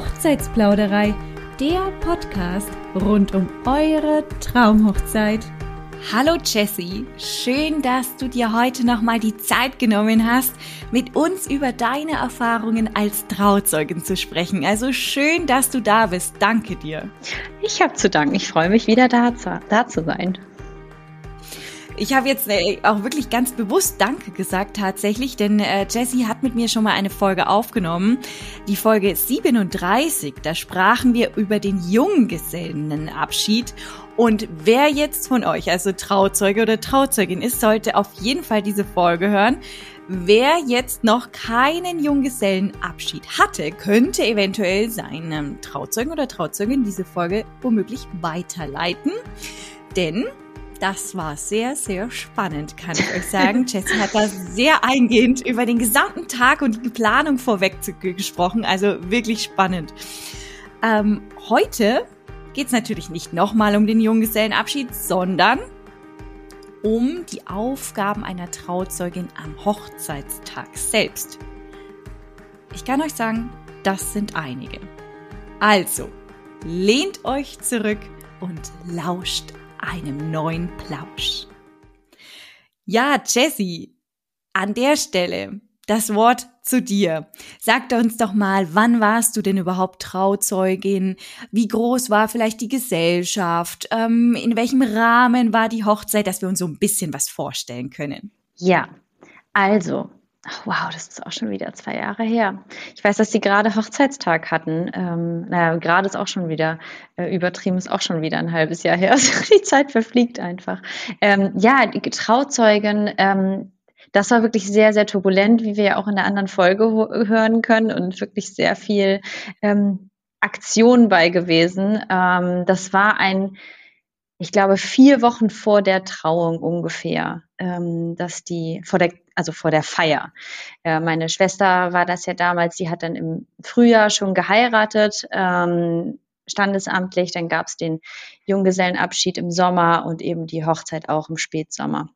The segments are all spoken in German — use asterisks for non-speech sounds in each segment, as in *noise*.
Hochzeitsplauderei, der Podcast rund um eure Traumhochzeit. Hallo Jessie, schön, dass du dir heute nochmal die Zeit genommen hast, mit uns über deine Erfahrungen als Trauzeugin zu sprechen. Also schön, dass du da bist. Danke dir. Ich habe zu danken. Ich freue mich wieder da zu, da zu sein. Ich habe jetzt äh, auch wirklich ganz bewusst Danke gesagt tatsächlich, denn äh, Jessie hat mit mir schon mal eine Folge aufgenommen. Die Folge 37, da sprachen wir über den Junggesellenabschied. Und wer jetzt von euch, also Trauzeuge oder Trauzeugin ist, sollte auf jeden Fall diese Folge hören. Wer jetzt noch keinen Junggesellenabschied hatte, könnte eventuell seinem Trauzeugen oder Trauzeugin diese Folge womöglich weiterleiten. Denn das war sehr, sehr spannend, kann ich euch sagen. Jessie hat da sehr eingehend über den gesamten Tag und die Planung vorweg gesprochen. Also wirklich spannend. Ähm, heute geht es natürlich nicht nochmal um den Junggesellenabschied, sondern um die Aufgaben einer Trauzeugin am Hochzeitstag selbst. Ich kann euch sagen, das sind einige. Also, lehnt euch zurück und lauscht einem neuen Plausch. Ja, Jessie, an der Stelle das Wort zu dir. Sag uns doch mal, wann warst du denn überhaupt Trauzeugin? Wie groß war vielleicht die Gesellschaft? Ähm, in welchem Rahmen war die Hochzeit, dass wir uns so ein bisschen was vorstellen können? Ja, also wow, das ist auch schon wieder zwei Jahre her. Ich weiß, dass sie gerade Hochzeitstag hatten. Ähm, naja, gerade ist auch schon wieder äh, übertrieben, ist auch schon wieder ein halbes Jahr her. *laughs* Also die Zeit verfliegt einfach. Ähm, ja, die Trauzeugen, ähm, das war wirklich sehr, sehr turbulent, wie wir ja auch in der anderen Folge hören können und wirklich sehr viel ähm, Aktion bei gewesen. Ähm, das war ein ich glaube, vier Wochen vor der Trauung ungefähr, ähm, dass die, vor der, also vor der Feier. Äh, meine Schwester war das ja damals, die hat dann im Frühjahr schon geheiratet, ähm, standesamtlich, dann gab es den Junggesellenabschied im Sommer und eben die Hochzeit auch im Spätsommer.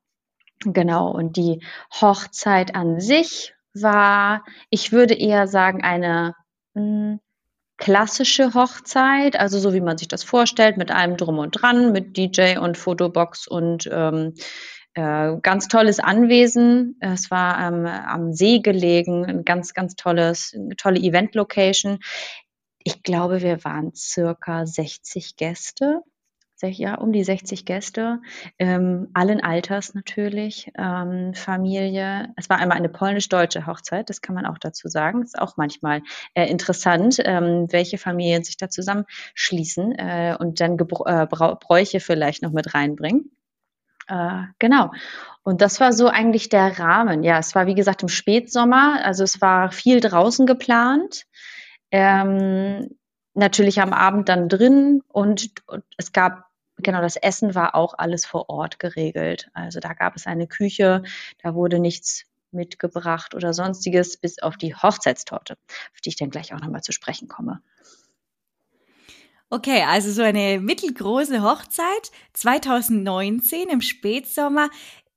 Genau, und die Hochzeit an sich war, ich würde eher sagen, eine hm, klassische Hochzeit, also so wie man sich das vorstellt, mit allem drum und dran, mit DJ und Fotobox und ähm, äh, ganz tolles Anwesen. Es war ähm, am See gelegen, ein ganz, ganz tolles, tolle Event-Location. Ich glaube, wir waren circa 60 Gäste ja, um die 60 Gäste, ähm, allen Alters natürlich, ähm, Familie. Es war einmal eine polnisch-deutsche Hochzeit, das kann man auch dazu sagen. Ist auch manchmal äh, interessant, ähm, welche Familien sich da zusammenschließen äh, und dann Gebr äh, Bräuche vielleicht noch mit reinbringen. Äh, genau. Und das war so eigentlich der Rahmen. Ja, es war wie gesagt im Spätsommer, also es war viel draußen geplant. Ähm, natürlich am Abend dann drin und, und, es gab genau, das Essen war auch alles vor Ort geregelt. Also da gab es eine Küche, da wurde nichts mitgebracht oder sonstiges, bis auf die Hochzeitstorte, auf die ich dann gleich auch nochmal zu sprechen komme. Okay, also so eine mittelgroße Hochzeit 2019 im Spätsommer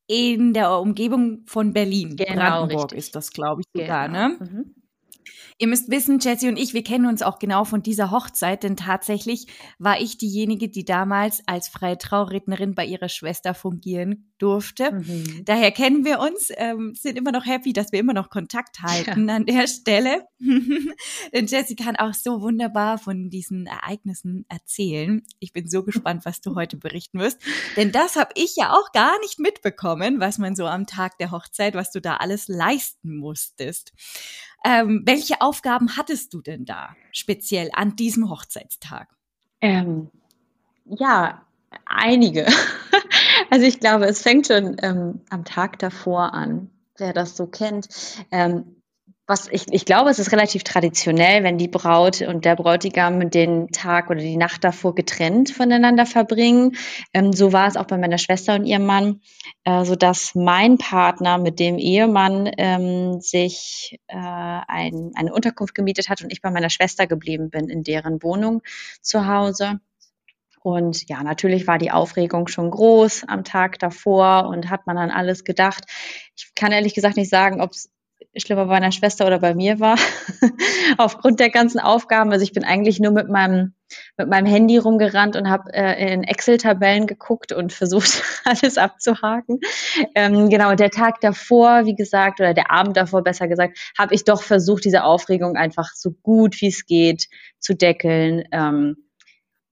in der Umgebung von Berlin. Genau, Brandenburg richtig. ist das, glaube ich, sogar, genau. ne? Mhm. Ihr müsst wissen, Jessie und ich, wir kennen uns auch genau von dieser Hochzeit, denn tatsächlich war ich diejenige, die damals als freie Traurednerin bei ihrer Schwester fungieren durfte. Mhm. Daher kennen wir uns, ähm, sind immer noch happy, dass wir immer noch Kontakt halten ja. an der Stelle. *laughs* denn Jessie kann auch so wunderbar von diesen Ereignissen erzählen. Ich bin so gespannt, was du heute berichten wirst. Denn das habe ich ja auch gar nicht mitbekommen, was man so am Tag der Hochzeit, was du da alles leisten musstest. Ähm, welche Aufgaben hattest du denn da speziell an diesem Hochzeitstag? Ähm, ja, einige. *laughs* also ich glaube, es fängt schon ähm, am Tag davor an, wer das so kennt. Ähm, was ich, ich glaube, es ist relativ traditionell, wenn die Braut und der Bräutigam den Tag oder die Nacht davor getrennt voneinander verbringen. Ähm, so war es auch bei meiner Schwester und ihrem Mann, äh, so dass mein Partner mit dem Ehemann ähm, sich äh, ein, eine Unterkunft gemietet hat und ich bei meiner Schwester geblieben bin in deren Wohnung zu Hause. Und ja, natürlich war die Aufregung schon groß am Tag davor und hat man an alles gedacht. Ich kann ehrlich gesagt nicht sagen, ob es schlimmer bei meiner Schwester oder bei mir war, *laughs* aufgrund der ganzen Aufgaben. Also ich bin eigentlich nur mit meinem mit meinem Handy rumgerannt und habe äh, in Excel-Tabellen geguckt und versucht, *laughs* alles abzuhaken. Ähm, genau, der Tag davor, wie gesagt, oder der Abend davor besser gesagt, habe ich doch versucht, diese Aufregung einfach so gut wie es geht zu deckeln. Ähm,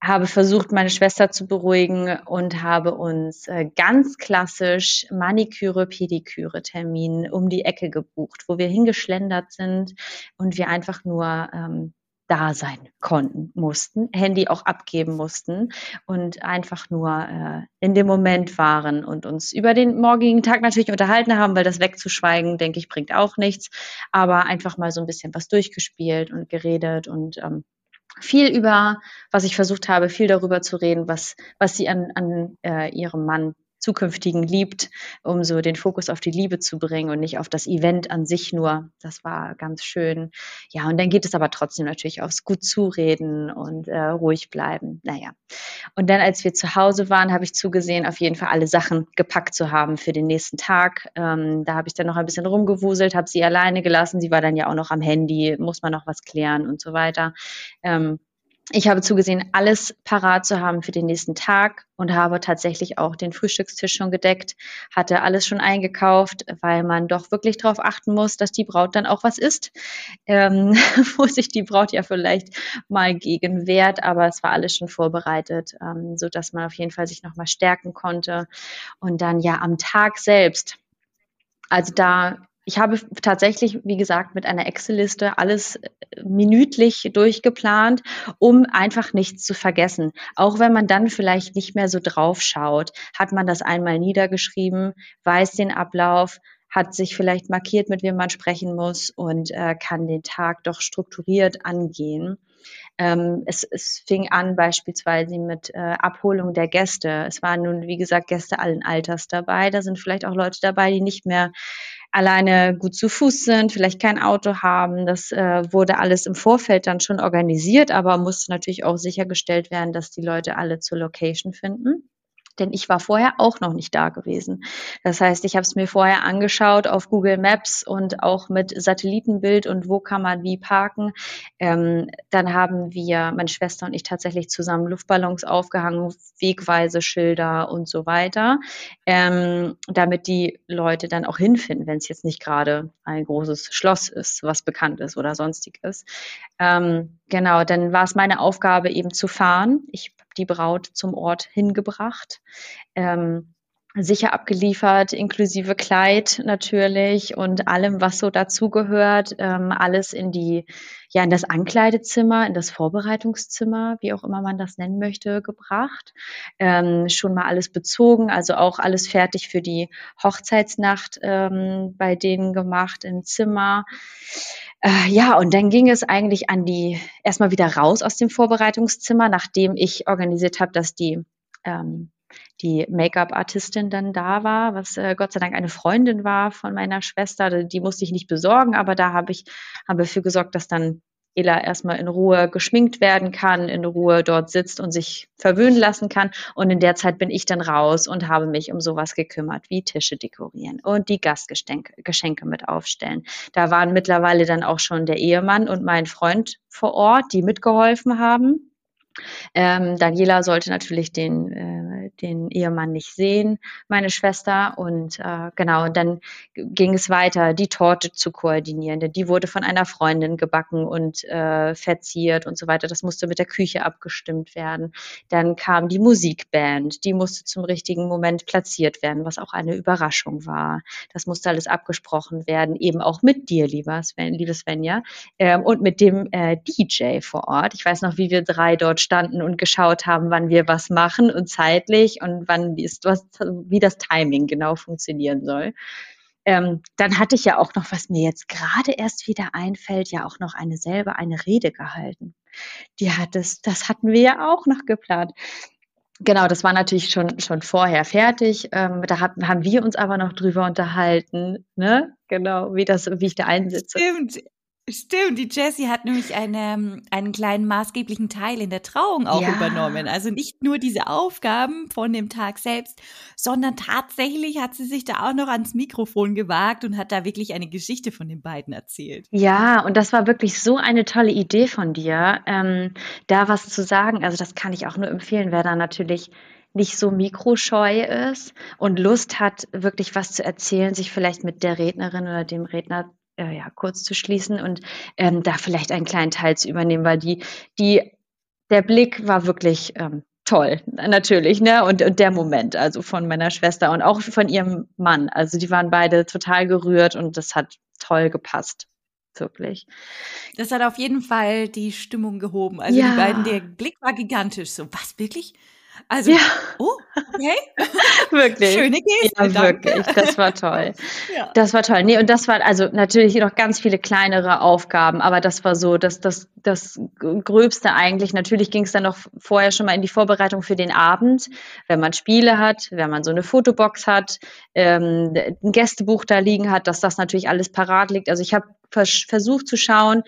habe versucht, meine Schwester zu beruhigen und habe uns äh, ganz klassisch Maniküre, Pediküre Termin um die Ecke gebucht, wo wir hingeschlendert sind und wir einfach nur ähm, da sein konnten, mussten, Handy auch abgeben mussten und einfach nur äh, in dem Moment waren und uns über den morgigen Tag natürlich unterhalten haben, weil das wegzuschweigen, denke ich, bringt auch nichts, aber einfach mal so ein bisschen was durchgespielt und geredet und ähm, viel über, was ich versucht habe, viel darüber zu reden, was, was sie an, an äh, ihrem Mann zukünftigen liebt, um so den Fokus auf die Liebe zu bringen und nicht auf das Event an sich nur. Das war ganz schön. Ja, und dann geht es aber trotzdem natürlich aufs gut zureden und äh, ruhig bleiben. Naja. Und dann, als wir zu Hause waren, habe ich zugesehen, auf jeden Fall alle Sachen gepackt zu haben für den nächsten Tag. Ähm, da habe ich dann noch ein bisschen rumgewuselt, habe sie alleine gelassen. Sie war dann ja auch noch am Handy, muss man noch was klären und so weiter. Ähm, ich habe zugesehen, alles parat zu haben für den nächsten Tag und habe tatsächlich auch den Frühstückstisch schon gedeckt, hatte alles schon eingekauft, weil man doch wirklich darauf achten muss, dass die Braut dann auch was isst, ähm, *laughs* wo sich die Braut ja vielleicht mal gegen wehrt, aber es war alles schon vorbereitet, ähm, so dass man auf jeden Fall sich nochmal stärken konnte. Und dann ja am Tag selbst, also da ich habe tatsächlich, wie gesagt, mit einer Excel-Liste alles äh, minütlich durchgeplant, um einfach nichts zu vergessen. Auch wenn man dann vielleicht nicht mehr so drauf schaut, hat man das einmal niedergeschrieben, weiß den Ablauf, hat sich vielleicht markiert, mit wem man sprechen muss und äh, kann den Tag doch strukturiert angehen. Ähm, es, es fing an beispielsweise mit äh, Abholung der Gäste. Es waren nun, wie gesagt, Gäste allen Alters dabei. Da sind vielleicht auch Leute dabei, die nicht mehr alleine gut zu Fuß sind, vielleicht kein Auto haben. Das äh, wurde alles im Vorfeld dann schon organisiert, aber musste natürlich auch sichergestellt werden, dass die Leute alle zur Location finden denn ich war vorher auch noch nicht da gewesen. Das heißt, ich habe es mir vorher angeschaut auf Google Maps und auch mit Satellitenbild und wo kann man wie parken. Ähm, dann haben wir, meine Schwester und ich, tatsächlich zusammen Luftballons aufgehangen, Wegweise, Schilder und so weiter, ähm, damit die Leute dann auch hinfinden, wenn es jetzt nicht gerade ein großes Schloss ist, was bekannt ist oder sonstiges. Ähm, genau, dann war es meine Aufgabe eben zu fahren. Ich die Braut zum Ort hingebracht. Ähm, sicher abgeliefert, inklusive Kleid natürlich und allem, was so dazugehört, ähm, alles in die, ja, in das Ankleidezimmer, in das Vorbereitungszimmer, wie auch immer man das nennen möchte, gebracht. Ähm, schon mal alles bezogen, also auch alles fertig für die Hochzeitsnacht ähm, bei denen gemacht im Zimmer. Äh, ja, und dann ging es eigentlich an die, erstmal wieder raus aus dem Vorbereitungszimmer, nachdem ich organisiert habe, dass die, ähm, die Make-up-Artistin dann da war, was äh, Gott sei Dank eine Freundin war von meiner Schwester. Die musste ich nicht besorgen, aber da habe ich habe dafür gesorgt, dass dann Ela erstmal in Ruhe geschminkt werden kann, in Ruhe dort sitzt und sich verwöhnen lassen kann. Und in der Zeit bin ich dann raus und habe mich um sowas gekümmert, wie Tische dekorieren und die Gastgeschenke mit aufstellen. Da waren mittlerweile dann auch schon der Ehemann und mein Freund vor Ort, die mitgeholfen haben. Ähm, Daniela sollte natürlich den, äh, den Ehemann nicht sehen, meine Schwester. Und äh, genau, dann ging es weiter, die Torte zu koordinieren. Denn die wurde von einer Freundin gebacken und äh, verziert und so weiter. Das musste mit der Küche abgestimmt werden. Dann kam die Musikband, die musste zum richtigen Moment platziert werden, was auch eine Überraschung war. Das musste alles abgesprochen werden, eben auch mit dir, lieber Sven, liebe Svenja, ähm, und mit dem äh, DJ vor Ort. Ich weiß noch, wie wir drei dort standen und geschaut haben, wann wir was machen und zeitlich und wann ist was, wie das Timing genau funktionieren soll. Ähm, dann hatte ich ja auch noch, was mir jetzt gerade erst wieder einfällt, ja auch noch eine selber eine Rede gehalten. Die hat es, das hatten wir ja auch noch geplant. Genau, das war natürlich schon, schon vorher fertig. Ähm, da hab, haben wir uns aber noch drüber unterhalten, ne? Genau, wie das, wie ich da einsitze. Stimmt. Stimmt, die Jessie hat nämlich eine, einen kleinen maßgeblichen Teil in der Trauung auch ja. übernommen. Also nicht nur diese Aufgaben von dem Tag selbst, sondern tatsächlich hat sie sich da auch noch ans Mikrofon gewagt und hat da wirklich eine Geschichte von den beiden erzählt. Ja, und das war wirklich so eine tolle Idee von dir, ähm, da was zu sagen. Also das kann ich auch nur empfehlen, wer da natürlich nicht so mikroscheu ist und Lust hat, wirklich was zu erzählen, sich vielleicht mit der Rednerin oder dem Redner äh, ja, kurz zu schließen und ähm, da vielleicht einen kleinen Teil zu übernehmen, weil die, die, der Blick war wirklich ähm, toll, natürlich, ne? Und, und der Moment, also von meiner Schwester und auch von ihrem Mann. Also die waren beide total gerührt und das hat toll gepasst. Wirklich. Das hat auf jeden Fall die Stimmung gehoben. Also ja. die beiden, der Blick war gigantisch. So, was wirklich? Also, ja. oh, okay. *laughs* wirklich. Schöne Geste. Ja, wirklich. Das war toll. *laughs* ja. Das war toll. Nee, und das war also natürlich noch ganz viele kleinere Aufgaben, aber das war so das, das, das Gröbste eigentlich. Natürlich ging es dann noch vorher schon mal in die Vorbereitung für den Abend, wenn man Spiele hat, wenn man so eine Fotobox hat, ähm, ein Gästebuch da liegen hat, dass das natürlich alles parat liegt. Also ich habe vers versucht zu schauen,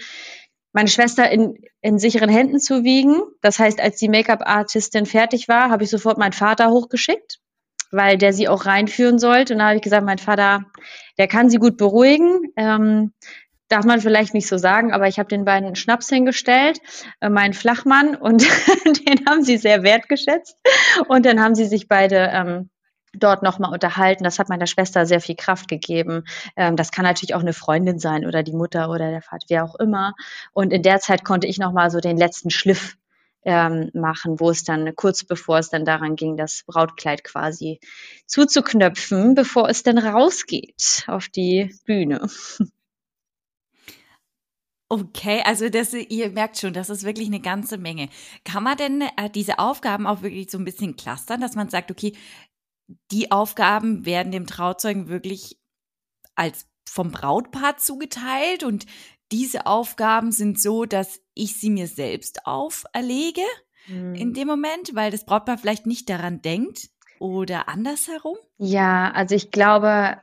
meine Schwester in, in sicheren Händen zu wiegen. Das heißt, als die Make-up-Artistin fertig war, habe ich sofort meinen Vater hochgeschickt, weil der sie auch reinführen sollte. Und da habe ich gesagt, mein Vater, der kann sie gut beruhigen. Ähm, darf man vielleicht nicht so sagen, aber ich habe den beiden Schnaps hingestellt, äh, meinen Flachmann, und *laughs* den haben sie sehr wertgeschätzt. Und dann haben sie sich beide ähm, dort nochmal unterhalten. Das hat meiner Schwester sehr viel Kraft gegeben. Ähm, das kann natürlich auch eine Freundin sein oder die Mutter oder der Vater, wer auch immer. Und in der Zeit konnte ich nochmal so den letzten Schliff ähm, machen, wo es dann kurz bevor es dann daran ging, das Brautkleid quasi zuzuknöpfen, bevor es dann rausgeht auf die Bühne. *laughs* Okay, also das, ihr merkt schon, das ist wirklich eine ganze Menge. Kann man denn äh, diese Aufgaben auch wirklich so ein bisschen clustern, dass man sagt, okay, die Aufgaben werden dem Trauzeugen wirklich als vom Brautpaar zugeteilt und diese Aufgaben sind so, dass ich sie mir selbst auferlege mhm. in dem Moment, weil das Brautpaar vielleicht nicht daran denkt oder andersherum? Ja, also ich glaube,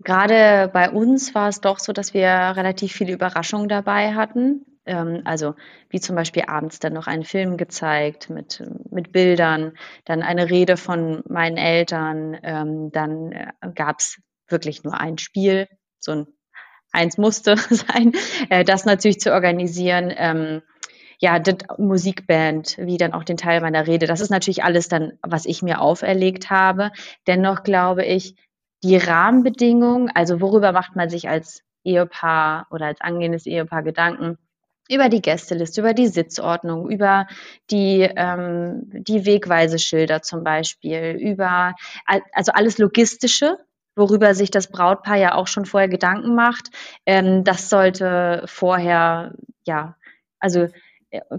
gerade bei uns war es doch so, dass wir relativ viele Überraschungen dabei hatten. Ähm, also wie zum Beispiel abends dann noch einen Film gezeigt mit, mit Bildern, dann eine Rede von meinen Eltern, ähm, dann äh, gab es wirklich nur ein Spiel, so ein eins musste *laughs* sein, äh, das natürlich zu organisieren. Ähm, ja, das Musikband, wie dann auch den Teil meiner Rede. Das ist natürlich alles dann, was ich mir auferlegt habe. Dennoch glaube ich, die Rahmenbedingungen, also worüber macht man sich als Ehepaar oder als angehendes Ehepaar Gedanken, über die Gästeliste, über die Sitzordnung, über die, ähm, die Wegweiseschilder zum Beispiel, über also alles Logistische, worüber sich das Brautpaar ja auch schon vorher Gedanken macht. Ähm, das sollte vorher, ja, also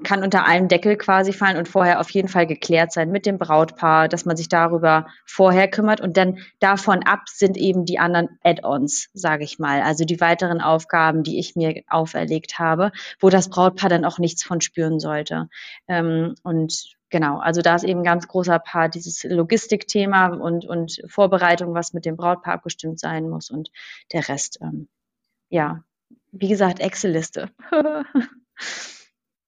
kann unter einem Deckel quasi fallen und vorher auf jeden Fall geklärt sein mit dem Brautpaar, dass man sich darüber vorher kümmert und dann davon ab sind eben die anderen Add-ons, sage ich mal, also die weiteren Aufgaben, die ich mir auferlegt habe, wo das Brautpaar dann auch nichts von spüren sollte. Ähm, und genau, also da ist eben ein ganz großer Part dieses Logistikthema und, und Vorbereitung, was mit dem Brautpaar abgestimmt sein muss und der Rest, ähm, ja, wie gesagt, Excel-Liste. *laughs*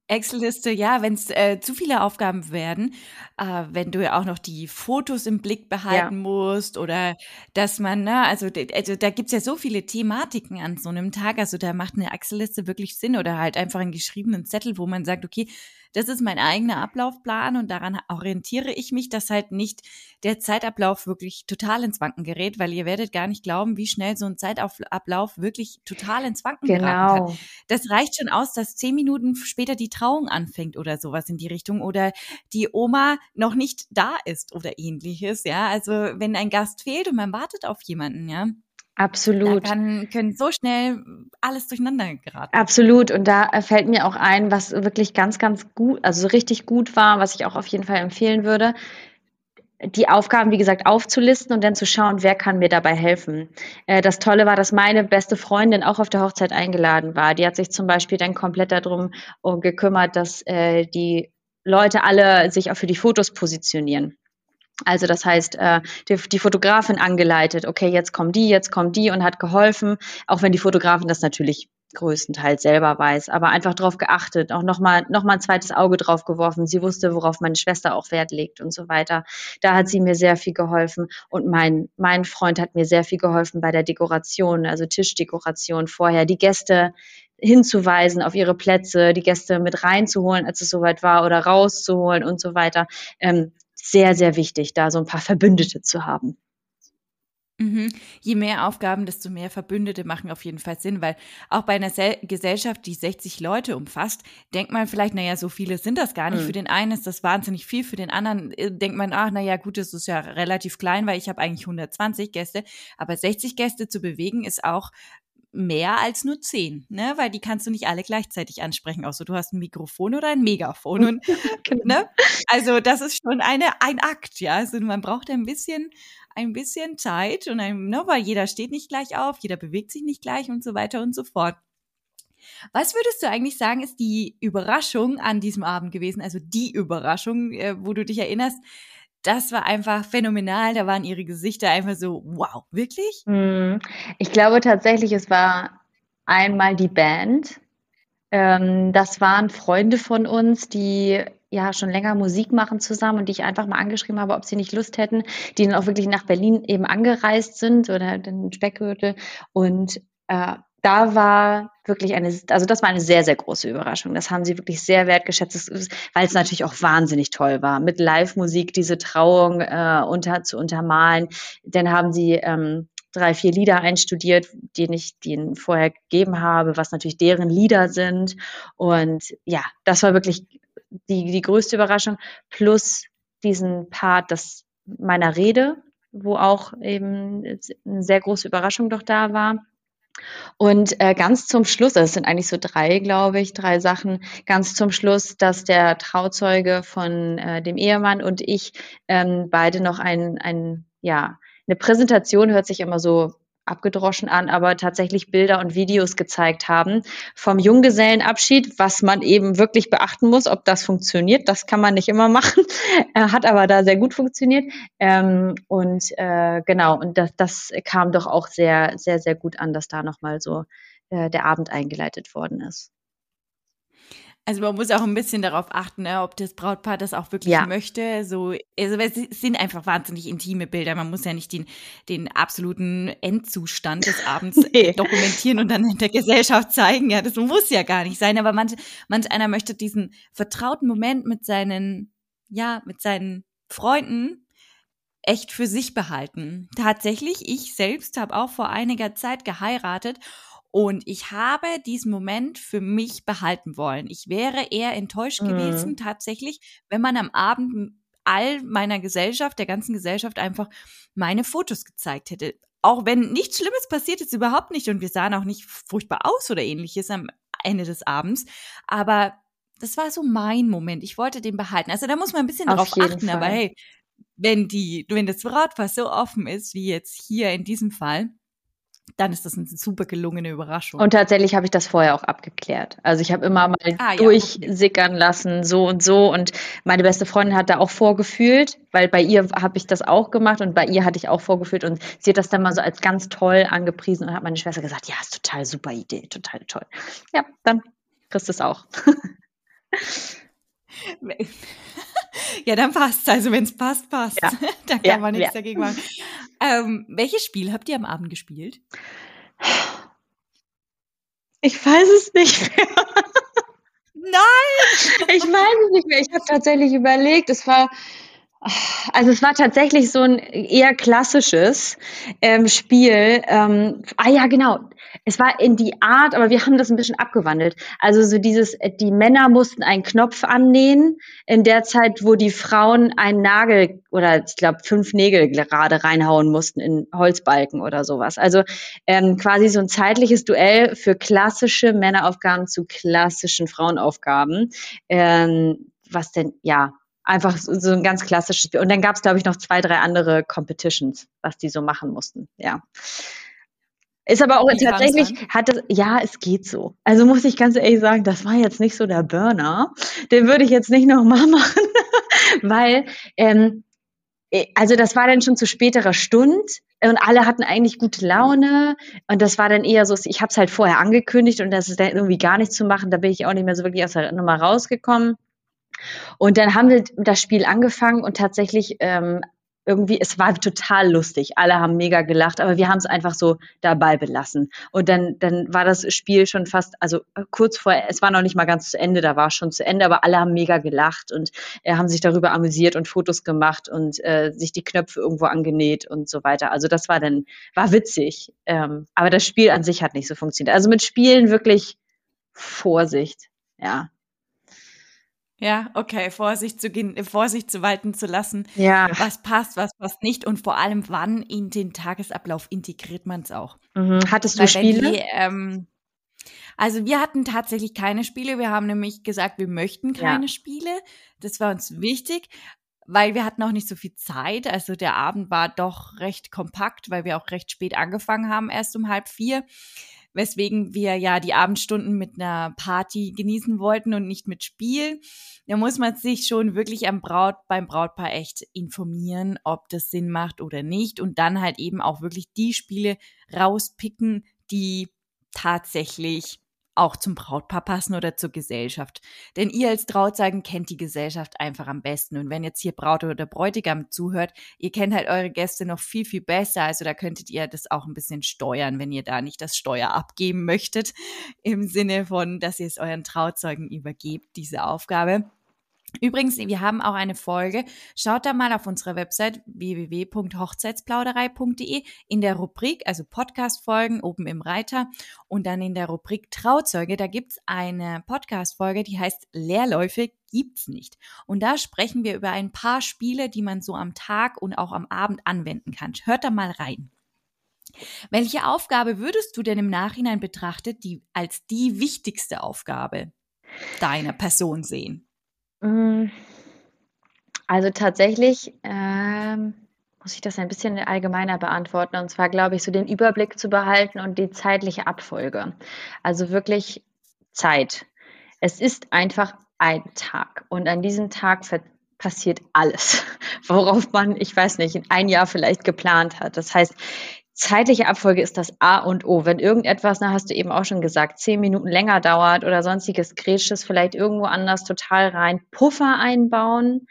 Excel-Liste, ja, wenn es äh, zu viele Aufgaben werden, äh, wenn du ja auch noch die Fotos im Blick behalten ja. musst oder dass man, ne, also, also da gibt's ja so viele Thematiken an so einem Tag, also da macht eine Excel-Liste wirklich Sinn oder halt einfach einen geschriebenen Zettel, wo man sagt, okay, das ist mein eigener Ablaufplan und daran orientiere ich mich, dass halt nicht der Zeitablauf wirklich total ins Wanken gerät, weil ihr werdet gar nicht glauben, wie schnell so ein Zeitablauf wirklich total ins Wanken genau. geraten kann. Das reicht schon aus, dass zehn Minuten später die Trauung anfängt oder sowas in die Richtung oder die Oma noch nicht da ist oder ähnliches, ja. Also wenn ein Gast fehlt und man wartet auf jemanden, ja, Absolut. Da kann, können so schnell alles durcheinander geraten. Absolut. Und da fällt mir auch ein, was wirklich ganz, ganz gut, also richtig gut war, was ich auch auf jeden Fall empfehlen würde, die Aufgaben, wie gesagt, aufzulisten und dann zu schauen, wer kann mir dabei helfen. Äh, das Tolle war, dass meine beste Freundin auch auf der Hochzeit eingeladen war. Die hat sich zum Beispiel dann komplett darum äh, gekümmert, dass äh, die Leute alle sich auch für die Fotos positionieren. Also das heißt, äh, die, die, Fotografin angeleitet, okay, jetzt kommen die, jetzt kommen die und hat geholfen, auch wenn die Fotografin das natürlich größtenteils selber weiß, aber einfach darauf geachtet, auch nochmal noch mal ein zweites Auge drauf geworfen. Sie wusste, worauf meine Schwester auch Wert legt und so weiter. Da hat sie mir sehr viel geholfen und mein, mein Freund hat mir sehr viel geholfen bei der Dekoration, also Tischdekoration vorher, die Gäste hinzuweisen auf ihre Plätze, die Gäste mit reinzuholen, als es soweit war, oder rauszuholen und so weiter. Ähm, sehr, sehr wichtig, da so ein paar Verbündete zu haben. Mhm. Je mehr Aufgaben, desto mehr Verbündete machen auf jeden Fall Sinn, weil auch bei einer Sel Gesellschaft, die 60 Leute umfasst, denkt man vielleicht, naja, so viele sind das gar nicht. Mhm. Für den einen ist das wahnsinnig viel, für den anderen äh, denkt man, ach, naja, gut, das ist ja relativ klein, weil ich habe eigentlich 120 Gäste, aber 60 Gäste zu bewegen ist auch mehr als nur zehn, ne? Weil die kannst du nicht alle gleichzeitig ansprechen, außer du hast ein Mikrofon oder ein Megafon. Und, *laughs* genau. ne? Also das ist schon eine, ein Akt, ja. Also man braucht ein bisschen, ein bisschen Zeit und ein, ne, weil jeder steht nicht gleich auf, jeder bewegt sich nicht gleich und so weiter und so fort. Was würdest du eigentlich sagen, ist die Überraschung an diesem Abend gewesen? Also die Überraschung, äh, wo du dich erinnerst, das war einfach phänomenal. Da waren ihre Gesichter einfach so, wow, wirklich? Hm. Ich glaube tatsächlich, es war einmal die Band. Ähm, das waren Freunde von uns, die ja schon länger Musik machen zusammen und die ich einfach mal angeschrieben habe, ob sie nicht Lust hätten, die dann auch wirklich nach Berlin eben angereist sind oder den Speckgürtel und äh, da war wirklich eine, also das war eine sehr, sehr große Überraschung. Das haben sie wirklich sehr wertgeschätzt, weil es natürlich auch wahnsinnig toll war, mit Live-Musik diese Trauung äh, unter, zu untermalen. Dann haben sie ähm, drei, vier Lieder einstudiert, die ich denen vorher gegeben habe, was natürlich deren Lieder sind. Und ja, das war wirklich die, die größte Überraschung. Plus diesen Part das, meiner Rede, wo auch eben eine sehr große Überraschung doch da war. Und äh, ganz zum Schluss, also es sind eigentlich so drei, glaube ich, drei Sachen, ganz zum Schluss, dass der Trauzeuge von äh, dem Ehemann und ich ähm, beide noch ein, ein, ja, eine Präsentation hört sich immer so abgedroschen an, aber tatsächlich Bilder und Videos gezeigt haben vom Junggesellenabschied, was man eben wirklich beachten muss, ob das funktioniert. Das kann man nicht immer machen, *laughs* hat aber da sehr gut funktioniert. Ähm, und äh, genau, und das, das kam doch auch sehr, sehr, sehr gut an, dass da nochmal so äh, der Abend eingeleitet worden ist. Also man muss auch ein bisschen darauf achten, ne, ob das Brautpaar das auch wirklich ja. möchte. So, also es sind einfach wahnsinnig intime Bilder. Man muss ja nicht den, den absoluten Endzustand des Abends *laughs* nee. dokumentieren und dann in der Gesellschaft zeigen. Ja, das muss ja gar nicht sein. Aber manch, manch einer möchte diesen vertrauten Moment mit seinen, ja, mit seinen Freunden echt für sich behalten. Tatsächlich, ich selbst habe auch vor einiger Zeit geheiratet und ich habe diesen Moment für mich behalten wollen. Ich wäre eher enttäuscht mhm. gewesen, tatsächlich, wenn man am Abend all meiner Gesellschaft, der ganzen Gesellschaft einfach meine Fotos gezeigt hätte. Auch wenn nichts Schlimmes passiert ist, überhaupt nicht. Und wir sahen auch nicht furchtbar aus oder ähnliches am Ende des Abends. Aber das war so mein Moment. Ich wollte den behalten. Also da muss man ein bisschen Auf drauf achten. Fall. Aber hey, wenn die, wenn das Brautpaar so offen ist, wie jetzt hier in diesem Fall, dann ist das eine super gelungene Überraschung. Und tatsächlich habe ich das vorher auch abgeklärt. Also ich habe immer mal ah, durchsickern okay. lassen, so und so. Und meine beste Freundin hat da auch vorgefühlt, weil bei ihr habe ich das auch gemacht und bei ihr hatte ich auch vorgefühlt. Und sie hat das dann mal so als ganz toll angepriesen und hat meine Schwester gesagt, ja, ist total super Idee, total toll. Ja, dann kriegst du es auch. *laughs* Ja, dann passt Also wenn es passt, passt. Ja. *laughs* da kann ja, man nichts ja. dagegen machen. Ähm, welches Spiel habt ihr am Abend gespielt? Ich weiß es nicht mehr. Nein! *laughs* Ich weiß es nicht mehr. Ich habe tatsächlich überlegt, es war also es war tatsächlich so ein eher klassisches ähm, Spiel. Ähm, ah ja, genau. Es war in die Art, aber wir haben das ein bisschen abgewandelt. Also so dieses, äh, die Männer mussten einen Knopf annähen in der Zeit, wo die Frauen einen Nagel oder ich glaube fünf Nägel gerade reinhauen mussten in Holzbalken oder sowas. Also ähm, quasi so ein zeitliches Duell für klassische Männeraufgaben zu klassischen Frauenaufgaben. Ähm, was denn, ja, einfach so, ein ganz klassisches Spiel. Und dann gab es, glaube ich, noch zwei, drei andere Competitions, was die so machen mussten. Ja. Ist aber auch Wie tatsächlich, hat es, ja, es geht so. Also muss ich ganz ehrlich sagen, das war jetzt nicht so der Burner. Den würde ich jetzt nicht nochmal *laughs* machen, weil ähm, äh, also das war dann schon zu späterer Stunde und alle hatten eigentlich gute Laune und das war dann eher so, ich habe es halt vorher angekündigt und das ist dann irgendwie gar nichts zu machen, da bin ich auch nicht mehr so wirklich aus der Nummer rausgekommen. Und dann haben wir das Spiel angefangen und tatsächlich ähm, irgendwie, es war total lustig. Alle haben mega gelacht, aber wir haben es einfach so dabei belassen. Und dann, dann war das Spiel schon fast, also äh, kurz vor, es war noch nicht mal ganz zu Ende, da war es schon zu Ende, aber alle haben mega gelacht und äh, haben sich darüber amüsiert und Fotos gemacht und äh, sich die Knöpfe irgendwo angenäht und so weiter. Also das war dann, war witzig. Ähm, aber das Spiel an sich hat nicht so funktioniert. Also mit Spielen wirklich Vorsicht, ja. Ja, okay, Vorsicht zu gehen, Vorsicht zu walten zu lassen. Ja. Was passt, was passt nicht und vor allem, wann in den Tagesablauf integriert man es auch. Mhm. Hattest du Weil Spiele? Die, ähm, also wir hatten tatsächlich keine Spiele. Wir haben nämlich gesagt, wir möchten keine ja. Spiele. Das war uns wichtig, weil wir hatten auch nicht so viel Zeit. Also der Abend war doch recht kompakt, weil wir auch recht spät angefangen haben, erst um halb vier weswegen wir ja die Abendstunden mit einer Party genießen wollten und nicht mit Spiel. Da muss man sich schon wirklich am Braut, beim Brautpaar echt informieren, ob das Sinn macht oder nicht und dann halt eben auch wirklich die Spiele rauspicken, die tatsächlich auch zum Brautpaar passen oder zur Gesellschaft. Denn ihr als Trauzeugen kennt die Gesellschaft einfach am besten. Und wenn jetzt hier Braut oder Bräutigam zuhört, ihr kennt halt eure Gäste noch viel, viel besser. Also da könntet ihr das auch ein bisschen steuern, wenn ihr da nicht das Steuer abgeben möchtet. Im Sinne von, dass ihr es euren Trauzeugen übergebt, diese Aufgabe. Übrigens, wir haben auch eine Folge. Schaut da mal auf unserer Website www.hochzeitsplauderei.de in der Rubrik, also Podcast-Folgen oben im Reiter und dann in der Rubrik Trauzeuge, da gibt's eine Podcast-Folge, die heißt Leerläufe gibt's nicht. Und da sprechen wir über ein paar Spiele, die man so am Tag und auch am Abend anwenden kann. Hört da mal rein. Welche Aufgabe würdest du denn im Nachhinein betrachtet, die als die wichtigste Aufgabe deiner Person sehen? Mm, also tatsächlich ähm, muss ich das ein bisschen allgemeiner beantworten. Und zwar glaube ich, so den Überblick zu behalten und die zeitliche Abfolge. Also wirklich Zeit. Es ist einfach ein Tag. Und an diesem Tag passiert alles, *laughs* worauf man, ich weiß nicht, ein Jahr vielleicht geplant hat. Das heißt, zeitliche Abfolge ist das A und O. Wenn irgendetwas, na, hast du eben auch schon gesagt, zehn Minuten länger dauert oder sonstiges, grätscht es vielleicht irgendwo anders total rein. Puffer einbauen,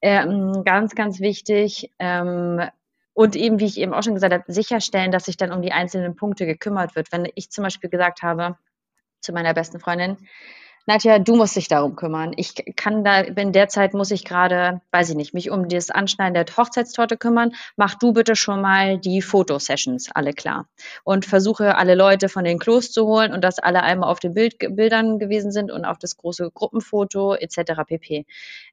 ähm, ganz, ganz wichtig. Ähm, und eben, wie ich eben auch schon gesagt habe, sicherstellen, dass sich dann um die einzelnen Punkte gekümmert wird. Wenn ich zum Beispiel gesagt habe zu meiner besten Freundin, Nadja, du musst dich darum kümmern. Ich kann da, in der Zeit muss ich gerade, weiß ich nicht, mich um das Anschneiden der Hochzeitstorte kümmern. Mach du bitte schon mal die Fotosessions alle klar. Und versuche alle Leute von den Klos zu holen und dass alle einmal auf den Bild, Bildern gewesen sind und auf das große Gruppenfoto etc. pp.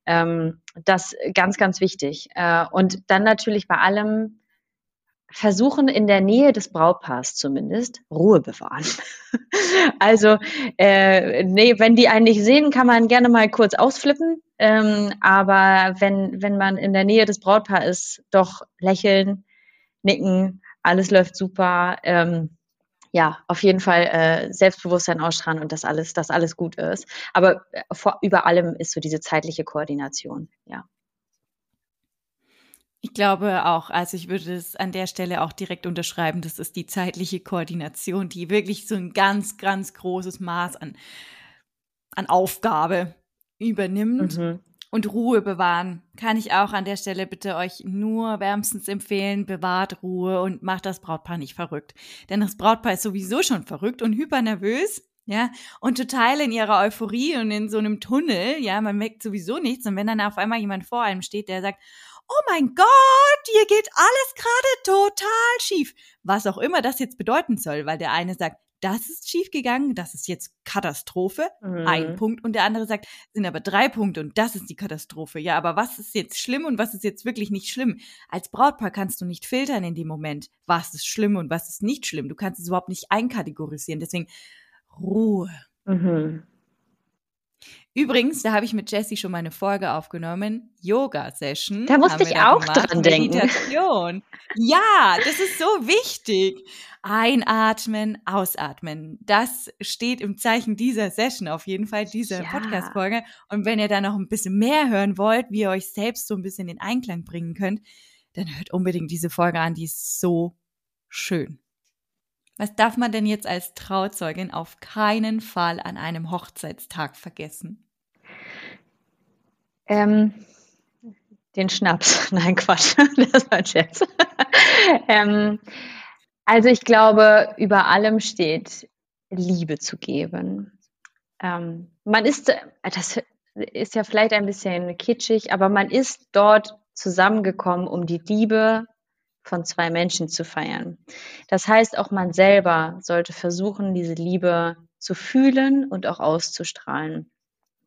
Ähm, das ganz, ganz wichtig. Äh, und dann natürlich bei allem versuchen in der Nähe des Brautpaars zumindest Ruhe bewahren. *laughs* also äh, nee, wenn die einen nicht sehen, kann man gerne mal kurz ausflippen. Ähm, aber wenn, wenn man in der Nähe des Brautpaars ist, doch lächeln, nicken, alles läuft super. Ähm, ja, auf jeden Fall äh, Selbstbewusstsein ausstrahlen und dass alles, dass alles gut ist. Aber äh, vor, über allem ist so diese zeitliche Koordination, ja. Ich glaube auch, also ich würde es an der Stelle auch direkt unterschreiben, das ist die zeitliche Koordination, die wirklich so ein ganz, ganz großes Maß an, an Aufgabe übernimmt. Mhm. Und Ruhe bewahren kann ich auch an der Stelle bitte euch nur wärmstens empfehlen. Bewahrt Ruhe und macht das Brautpaar nicht verrückt. Denn das Brautpaar ist sowieso schon verrückt und hypernervös. Ja, und total in ihrer Euphorie und in so einem Tunnel, ja, man merkt sowieso nichts. Und wenn dann auf einmal jemand vor einem steht, der sagt, oh mein Gott, hier geht alles gerade total schief. Was auch immer das jetzt bedeuten soll, weil der eine sagt, das ist schiefgegangen, das ist jetzt Katastrophe, mhm. ein Punkt, und der andere sagt, sind aber drei Punkte und das ist die Katastrophe. Ja, aber was ist jetzt schlimm und was ist jetzt wirklich nicht schlimm? Als Brautpaar kannst du nicht filtern in dem Moment, was ist schlimm und was ist nicht schlimm. Du kannst es überhaupt nicht einkategorisieren. Deswegen Ruhe. Mhm. Übrigens, da habe ich mit Jessie schon mal eine Folge aufgenommen. Yoga-Session. Da musste ich auch dran denken. Meditation. Ja, das ist so wichtig. Einatmen, ausatmen. Das steht im Zeichen dieser Session auf jeden Fall, dieser ja. Podcast-Folge. Und wenn ihr da noch ein bisschen mehr hören wollt, wie ihr euch selbst so ein bisschen in Einklang bringen könnt, dann hört unbedingt diese Folge an, die ist so schön. Was darf man denn jetzt als Trauzeugin auf keinen Fall an einem Hochzeitstag vergessen? Ähm, den Schnaps. *laughs* Nein, Quatsch. *laughs* Das war ein Scherz. *laughs* ähm, also ich glaube, über allem steht Liebe zu geben. Ähm, man ist, das ist ja vielleicht ein bisschen kitschig, aber man ist dort zusammengekommen, um die Liebe von zwei Menschen zu feiern. Das heißt, auch man selber sollte versuchen, diese Liebe zu fühlen und auch auszustrahlen.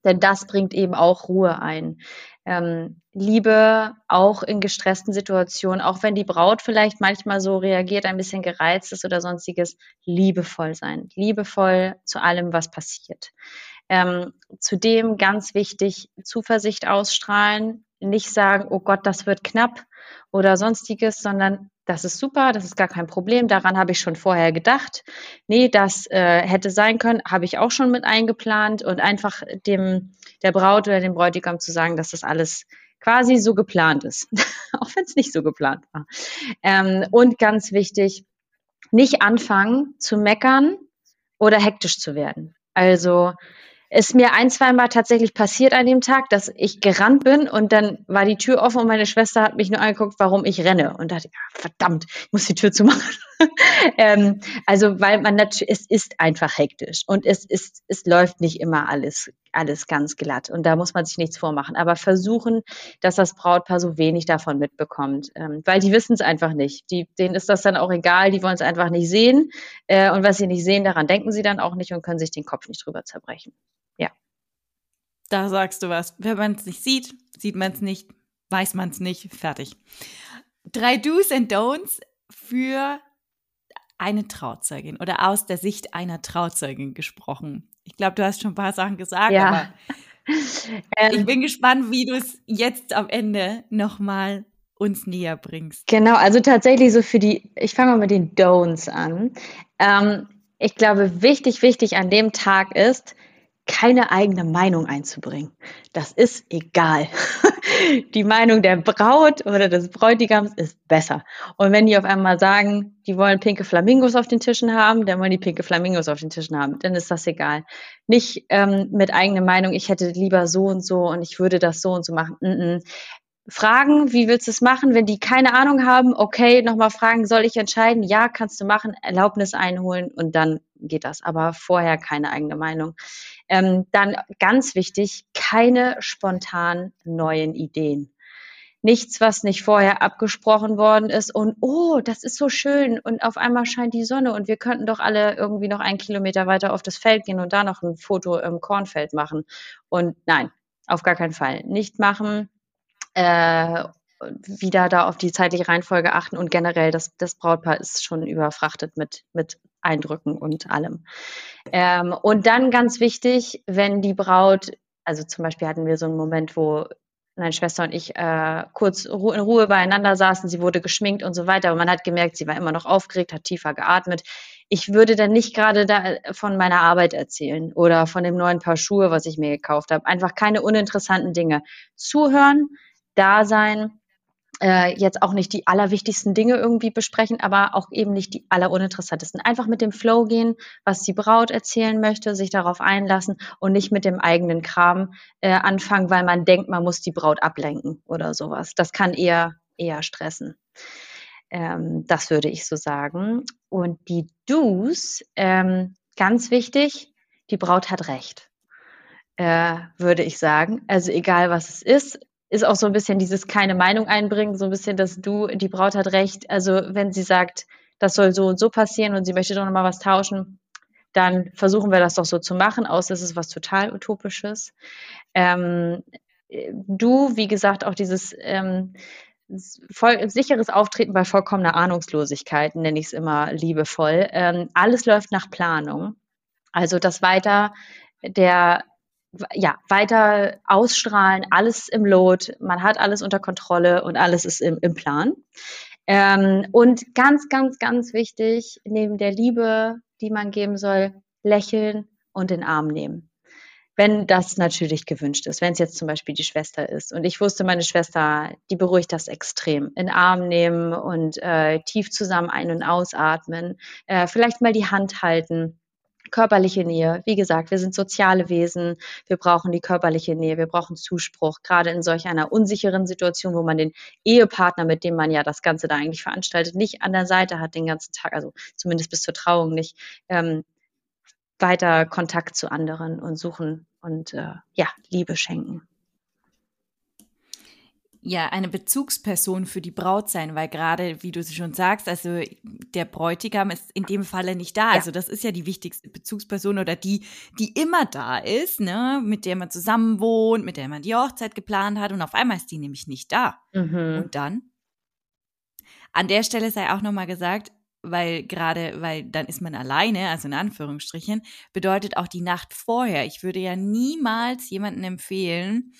Denn das bringt eben auch Ruhe ein. Ähm, Liebe auch in gestressten Situationen, auch wenn die Braut vielleicht manchmal so reagiert, ein bisschen gereizt ist oder sonstiges, liebevoll sein. Liebevoll zu allem, was passiert. Ähm, zudem ganz wichtig, Zuversicht ausstrahlen, nicht sagen, oh Gott, das wird knapp oder sonstiges, sondern das ist super, das ist gar kein Problem, daran habe ich schon vorher gedacht. Nee, das äh, hätte sein können, habe ich auch schon mit eingeplant und einfach dem der Braut oder dem Bräutigam zu sagen, dass das alles quasi so geplant ist, *laughs* auch wenn es nicht so geplant war. Ähm, und ganz wichtig, nicht anfangen zu meckern oder hektisch zu werden. Also ist mir ein, zweimal tatsächlich passiert an dem Tag, dass ich gerannt bin und dann war die Tür offen und meine Schwester hat mich nur angeguckt, warum ich renne und dachte, ja, verdammt, ich muss die Tür zumachen. *laughs* ähm, also, weil man natürlich, es ist einfach hektisch und es ist, es läuft nicht immer alles, alles ganz glatt und da muss man sich nichts vormachen, aber versuchen, dass das Brautpaar so wenig davon mitbekommt, ähm, weil die wissen es einfach nicht. Die, denen ist das dann auch egal, die wollen es einfach nicht sehen äh, und was sie nicht sehen, daran denken sie dann auch nicht und können sich den Kopf nicht drüber zerbrechen. Ja. Da sagst du was. Wenn man es nicht sieht, sieht man es nicht, weiß man es nicht, fertig. Drei Do's and Don'ts für eine Trauzeugin oder aus der Sicht einer Trauzeugin gesprochen. Ich glaube, du hast schon ein paar Sachen gesagt, ja. aber *laughs* ähm, ich bin gespannt, wie du es jetzt am Ende nochmal uns näher bringst. Genau, also tatsächlich so für die, ich fange mal mit den Don'ts an. Ähm, ich glaube, wichtig, wichtig an dem Tag ist, keine eigene Meinung einzubringen. Das ist egal. *laughs* Die Meinung der Braut oder des Bräutigams ist besser. Und wenn die auf einmal sagen, die wollen pinke Flamingos auf den Tischen haben, dann wollen die pinke Flamingos auf den Tischen haben. Dann ist das egal. Nicht ähm, mit eigener Meinung, ich hätte lieber so und so und ich würde das so und so machen. Mm -mm fragen, wie willst du es machen? Wenn die keine Ahnung haben, okay, nochmal fragen, soll ich entscheiden? Ja, kannst du machen, Erlaubnis einholen und dann geht das. Aber vorher keine eigene Meinung. Ähm, dann ganz wichtig, keine spontan neuen Ideen. Nichts, was nicht vorher abgesprochen worden ist und oh, das ist so schön und auf einmal scheint die Sonne und wir könnten doch alle irgendwie noch einen Kilometer weiter auf das Feld gehen und da noch ein Foto im Kornfeld machen. Und nein, auf gar keinen Fall. Nicht machen, äh, wieder da auf die zeitliche Reihenfolge achten und generell das, das Brautpaar ist schon überfrachtet mit, mit Eindrücken und allem. Ähm, und dann ganz wichtig, wenn die Braut, also zum Beispiel hatten wir so einen Moment, wo meine Schwester und ich äh, kurz in Ruhe beieinander saßen, sie wurde geschminkt und so weiter, aber man hat gemerkt, sie war immer noch aufgeregt, hat tiefer geatmet. Ich würde dann nicht gerade da äh, von meiner Arbeit erzählen oder von dem neuen Paar Schuhe, was ich mir gekauft habe. Einfach keine uninteressanten Dinge. Zuhören, da sein, äh, jetzt auch nicht die allerwichtigsten Dinge irgendwie besprechen, aber auch eben nicht die alleruninteressantesten. Einfach mit dem Flow gehen, was die Braut erzählen möchte, sich darauf einlassen und nicht mit dem eigenen Kram äh, anfangen, weil man denkt, man muss die Braut ablenken oder sowas. Das kann eher, eher stressen. Ähm, das würde ich so sagen. Und die Do's, ähm, ganz wichtig, die Braut hat recht. Äh, würde ich sagen. Also egal was es ist, ist auch so ein bisschen dieses keine Meinung einbringen, so ein bisschen, dass du, die Braut hat recht. Also wenn sie sagt, das soll so und so passieren und sie möchte doch nochmal was tauschen, dann versuchen wir das doch so zu machen, außer es ist was total Utopisches. Ähm, du, wie gesagt, auch dieses ähm, voll, sicheres Auftreten bei vollkommener Ahnungslosigkeit, nenne ich es immer liebevoll. Ähm, alles läuft nach Planung. Also das weiter der ja, weiter ausstrahlen, alles im Lot, man hat alles unter Kontrolle und alles ist im, im Plan. Ähm, und ganz, ganz, ganz wichtig, neben der Liebe, die man geben soll, lächeln und den Arm nehmen. wenn das natürlich gewünscht ist, wenn es jetzt zum Beispiel die Schwester ist. Und ich wusste, meine Schwester, die beruhigt das extrem. In Arm nehmen und äh, tief zusammen ein- und ausatmen, äh, vielleicht mal die Hand halten körperliche Nähe. Wie gesagt, wir sind soziale Wesen. Wir brauchen die körperliche Nähe. Wir brauchen Zuspruch. Gerade in solch einer unsicheren Situation, wo man den Ehepartner, mit dem man ja das Ganze da eigentlich veranstaltet, nicht an der Seite hat den ganzen Tag, also zumindest bis zur Trauung nicht, ähm, weiter Kontakt zu anderen und suchen und äh, ja, Liebe schenken ja eine Bezugsperson für die Braut sein, weil gerade, wie du schon sagst, also der Bräutigam ist in dem Falle nicht da. Ja. Also das ist ja die wichtigste Bezugsperson oder die, die immer da ist, ne, mit der man zusammen wohnt, mit der man die Hochzeit geplant hat und auf einmal ist die nämlich nicht da. Mhm. Und dann? An der Stelle sei auch nochmal gesagt, weil gerade, weil dann ist man alleine, also in Anführungsstrichen, bedeutet auch die Nacht vorher. Ich würde ja niemals jemanden empfehlen,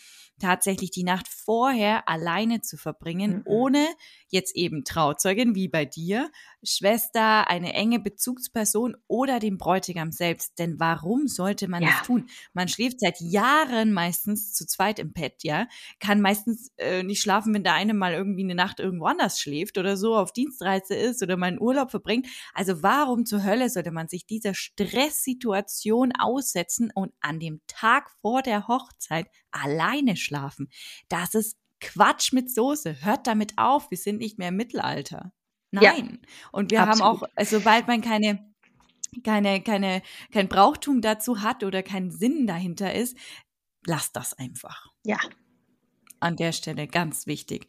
tatsächlich die Nacht vorher alleine zu verbringen, mhm. ohne jetzt eben Trauzeugin wie bei dir, Schwester, eine enge Bezugsperson oder den Bräutigam selbst. Denn warum sollte man ja. das tun? Man schläft seit Jahren meistens zu zweit im Bett, ja, kann meistens äh, nicht schlafen, wenn der eine mal irgendwie eine Nacht irgendwo anders schläft oder so auf Dienstreise ist oder mal einen Urlaub verbringt. Also warum zur Hölle sollte man sich dieser Stresssituation aussetzen und an dem Tag vor der Hochzeit alleine schlafen? Das ist Quatsch mit Soße. Hört damit auf. Wir sind nicht mehr im Mittelalter. Nein. Ja, und wir absolut. haben auch, also sobald man keine keine, keine, kein Brauchtum dazu hat oder keinen Sinn dahinter ist, lasst das einfach. Ja. An der Stelle ganz wichtig.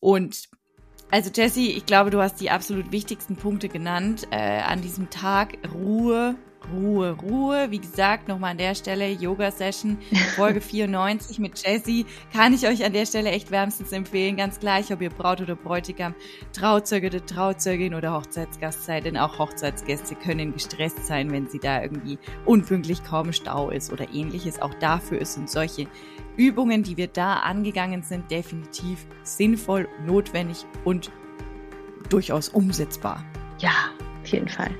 Und also Jessie, ich glaube, du hast die absolut wichtigsten Punkte genannt äh, an diesem Tag. Ruhe, Ruhe, Ruhe. Wie gesagt, nochmal an der Stelle Yoga-Session, Folge *laughs* 94 mit Jessie. Kann ich euch an der Stelle echt wärmstens empfehlen. Ganz gleich, ob ihr Braut oder Bräutigam, Trauzeuge oder Trauzeugin oder Hochzeitsgast seid. Denn auch Hochzeitsgäste können gestresst sein, wenn sie da irgendwie unpünktlich kaum Stau ist oder ähnliches. Auch dafür sind solche Übungen, die wir da angegangen sind, definitiv sinnvoll, notwendig und durchaus umsetzbar. Ja, auf jeden Fall.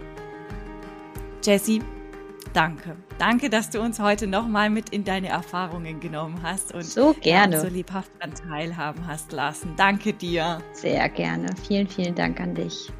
Jessie, danke. Danke, dass du uns heute nochmal mit in deine Erfahrungen genommen hast und so gerne so lebhaft daran teilhaben hast lassen. Danke dir. Sehr gerne. Vielen, vielen Dank an dich.